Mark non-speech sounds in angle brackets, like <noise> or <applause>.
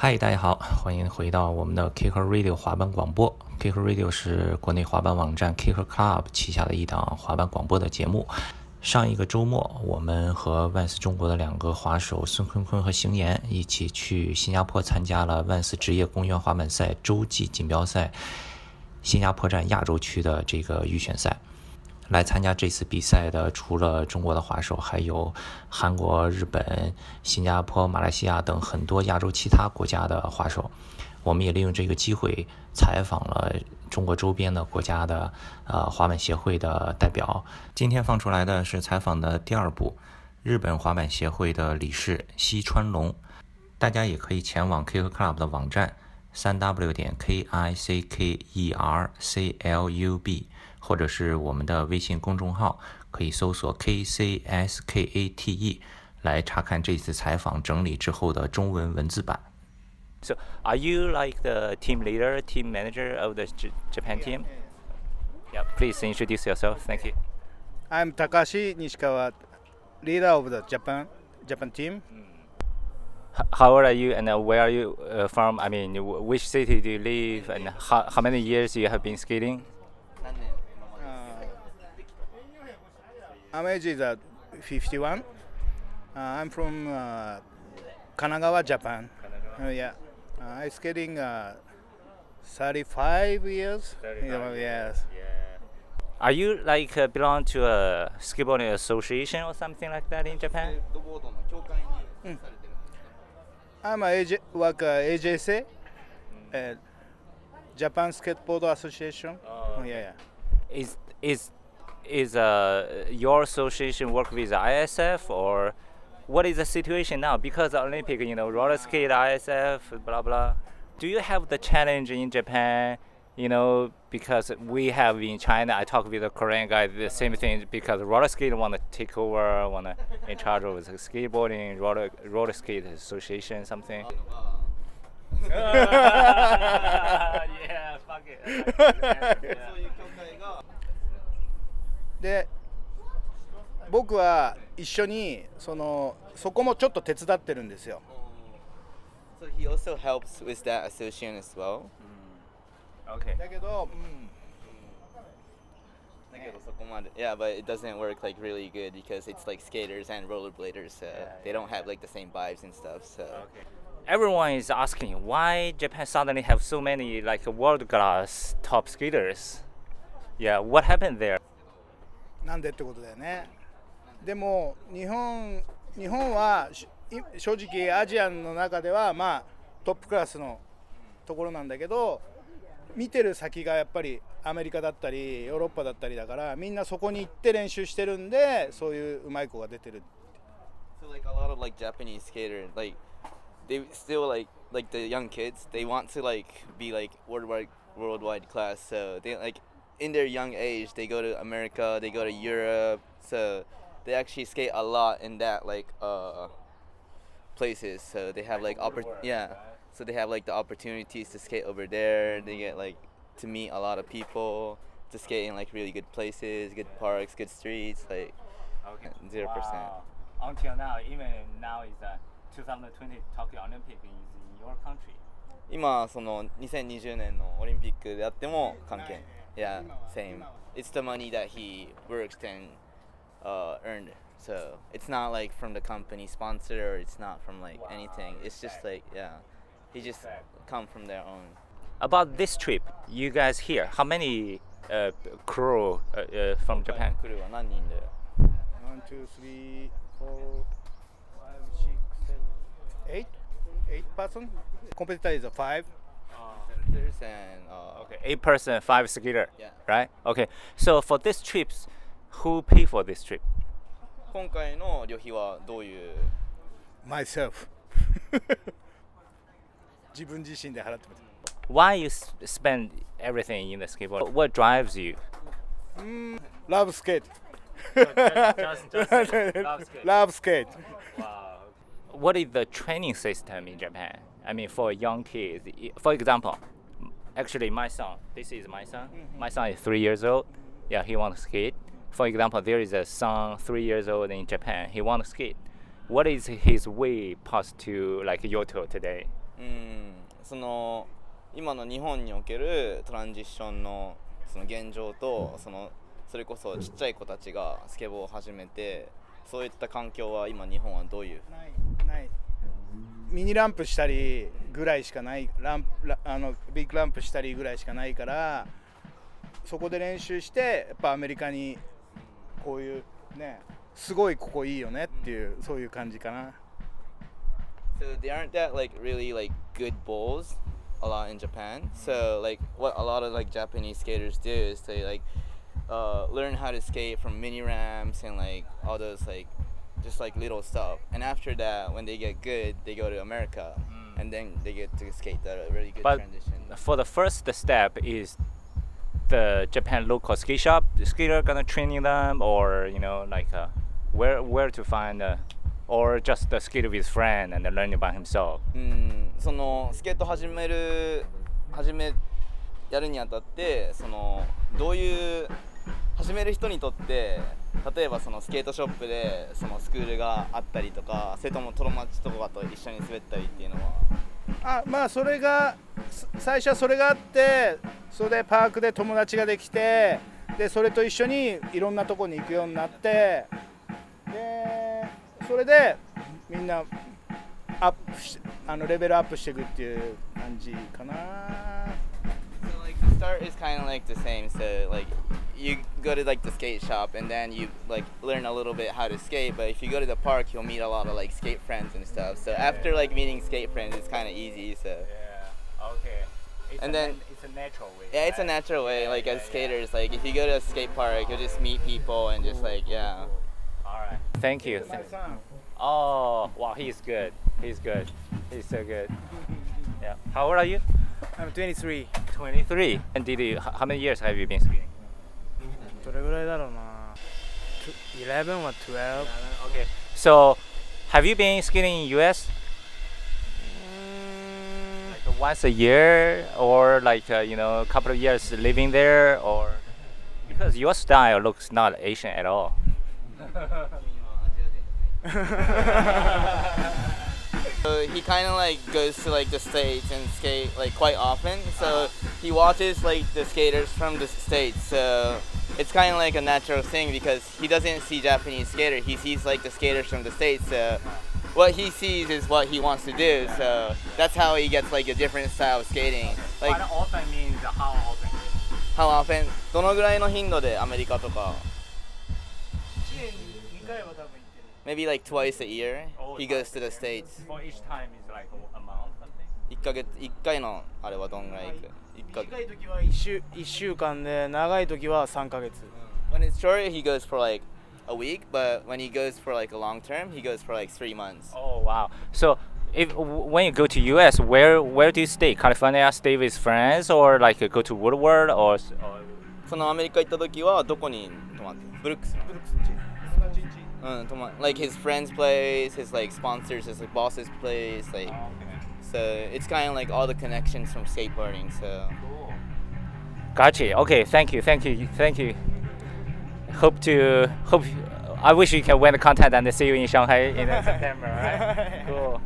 嗨，大家好，欢迎回到我们的 Kicker Radio 滑板广播。Kicker Radio 是国内滑板网站 Kicker Club 旗下的一档滑板广播的节目。上一个周末，我们和万斯中国的两个滑手孙坤坤和邢岩一起去新加坡参加了万斯职业公园滑板赛洲际锦标赛新加坡站亚洲区的这个预选赛。来参加这次比赛的，除了中国的滑手，还有韩国、日本、新加坡、马来西亚等很多亚洲其他国家的滑手。我们也利用这个机会采访了中国周边的国家的呃滑板协会的代表。今天放出来的是采访的第二部，日本滑板协会的理事西川龙。大家也可以前往 Kick Club 的网站，三 w 点 k i c k e r c l u b。或者是我们的微信公众号，可以搜索 KCSKATE 来查看这次采访整理之后的中文文字版。So, are you like the team leader, team manager of the J Japan team? Yeah, please introduce yourself. Thank you. I'm Takashi Nishikawa, leader of the Japan Japan team. H how old are you and uh, where are you uh, from? I mean, w- which city do you live and how, how many years you have been skating? I'm age is uh, 51. Uh, I'm from uh, Kanagawa, Japan. Uh, yeah, uh, I'm skating uh, 35 years. Yeah, yes. Are you like uh, belong to a skateboarding association or something like that in Japan? I'm a AJ, work uh, AJSA, uh, Japan Skateboard Association. Oh, yeah, yeah. Is is is uh, your association work with ISF or what is the situation now? Because the Olympic, you know, roller skate, ISF, blah blah. Do you have the challenge in Japan? You know, because we have in China, I talk with a Korean guy, the same thing. Because roller skate want to take over, want to in charge of the skateboarding, roller roller skate association, something. <laughs> <laughs> yeah, fuck it. <laughs> で僕は一緒にそのそこもちょっと手伝ってるんですよ So he also helps with that association as well. Okay. だけど、うん、Yeah, but it doesn't work like really good because it's like skaters and rollerbladers, so they don't have like the same vibes and stuff. So Everyone is asking why Japan suddenly have so many like world class top skaters. Yeah, what happened there? なんでってことだよねでも日本日本は正直アジアの中ではまあトップクラスのところなんだけど見てる先がやっぱりアメリカだったりヨーロッパだったりだからみんなそこに行って練習してるんでそういううまい子が出てる So like a lot of like Japanese skaters, like they still like like the young kids, they want to like be like worldwide worldwide class. So they like in their young age, they go to America, they go to Europe. So they actually skate a lot in that like uh places. So they have like oppor- yeah. So they have like the opportunities to skate over there. They get like to meet a lot of people, to skate in like really good places, good parks, good streets, like zero percent. Wow. Until now, even now is the 2020 Tokyo Olympic is in your country. 今その2020年のオリンピックであっても関係 yeah, same. It's the money that he works and uh, earned. So it's not like from the company sponsor or it's not from like wow, anything. It's just like yeah, he just come from their own. About this trip, you guys here, how many uh, crew uh, uh, from Japan? One, two, three, four, five, six, seven, eight, eight person. Competitor is a five. Ah There's and uh, Okay, eight person, five skater. Yeah. Right. Okay. So for this trips, who pay for this trip? 今回の旅費はどういう myself <laughs> 自分自身で払ってます Why you s- spend everything in the skateboard? What drives you? ラブスケート <laughs> just, just love skate. ラブスケート Wow. What is the training system in Japan? I mean, for young kids. I- For example, actually, my son. This is my son. My son is three years old. Yeah, he wants to skate. For example, there is a son three years old in Japan. He wants to skate. What is his way past to like Yoto today? うんその今の日本におけるトランジッションのその現状とそのそれこそちっちゃい子たちがスケボーを始めてそういった環境は今日本はどういうないないミニランプしたりぐらいしかないランプラあのビッグランプしたりぐらいしかないからそこで練習してやっぱアメリカにこういうねすごいここいいよねっていうそういう感じかな So they aren't that like really like good bowls a lot in Japan. So like what a lot of like Japanese skaters do is they like uh, learn how to skate from mini ramps and like all those like just like little stuff. And after that, when they get good, they go to America, and then they get to skate that really good But transition. For the first step is the Japan local ski shop the skater gonna training them or you know like uh, where where to find uh, or just the skater with friend and then learning by himself. うんそのスケート始める始めやるにあたってそのどういう始める人にとって 例えばそのスケートショップでそのスクールがあったりとかそれとも友達とかと一緒に滑ったりっていうのは？あまあそれがす最初はそれがあってそれでパークで友達ができてでそれと一緒にいろんなとこに行くようになってでそれでみんなアップしあのレベルアップしていくっていう感じかな So like the start is kind of like the same. So like you go to like the skate shop and then you like learn a little bit how to skate. But if you go to the park, you'll meet a lot of like skate friends and stuff. So after like meeting skate friends, it's kind of easy. So Yeah. Okay. It's And then- it's a natural way. yeah, it's a natural way. Like as skaters, like if you go to a skate park, you'll just meet people and just like yeah. All right. Thank you. Oh, wow, he's good. He's good. He's so good. Yeah. How old are you? I'm 23 23. And did you, how many years have you been skating? どれぐらいだろうな11は12 Okay. So, have you been skating in US うーん like once a year or like uh, you know a couple of years living there or because your style looks not Asian at all. <laughs> So he kind of like goes to like the states and skate like quite often. So he watches like the skaters from the states. So it's kind of like a natural thing because he doesn't see Japanese skater. He sees like the skaters from the states. So what he sees is what he wants to do. So that's how he gets like a different style of skating. Like But often means how often? how often? どのぐらいの頻度でアメリカとか1年に2回は多分行ってる Maybe like twice a year. Oh, He goes to the states. For each time is like a month something. 1ヶ月1回のあれはどんぐらい行く？ 一ヶ月短い時は1週 ,1 週間で長い時は3ヶ月 When it's short, he goes for like a week, but when he goes for like a long term, he goes for like three months. Oh wow! So if w- when you go to US, where where do you stay? California, stay with friends, or like go to Woodward, or, s- or そのアメリカ行った時はどこに泊まってブルックスブルックスんち友達んちうん泊ま like his friend's place, his like sponsors, his like boss's place, like so it's kind of like all the connections from skateboarding. So Gotcha. Okay, thank you, thank you, thank you. Hope to hope. I wish you can win the content and see you in Shanghai in <laughs> September. Right? cool.